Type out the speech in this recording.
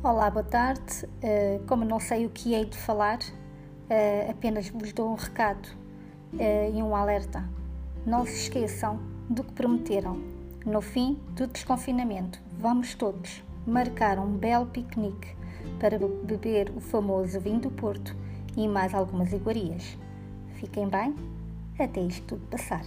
Olá, boa tarde. Uh, como não sei o que hei de falar, uh, apenas vos dou um recado uh, e um alerta. Não se esqueçam do que prometeram. No fim do desconfinamento, vamos todos marcar um belo piquenique para beber o famoso vinho do Porto e mais algumas iguarias. Fiquem bem, até isto tudo passar.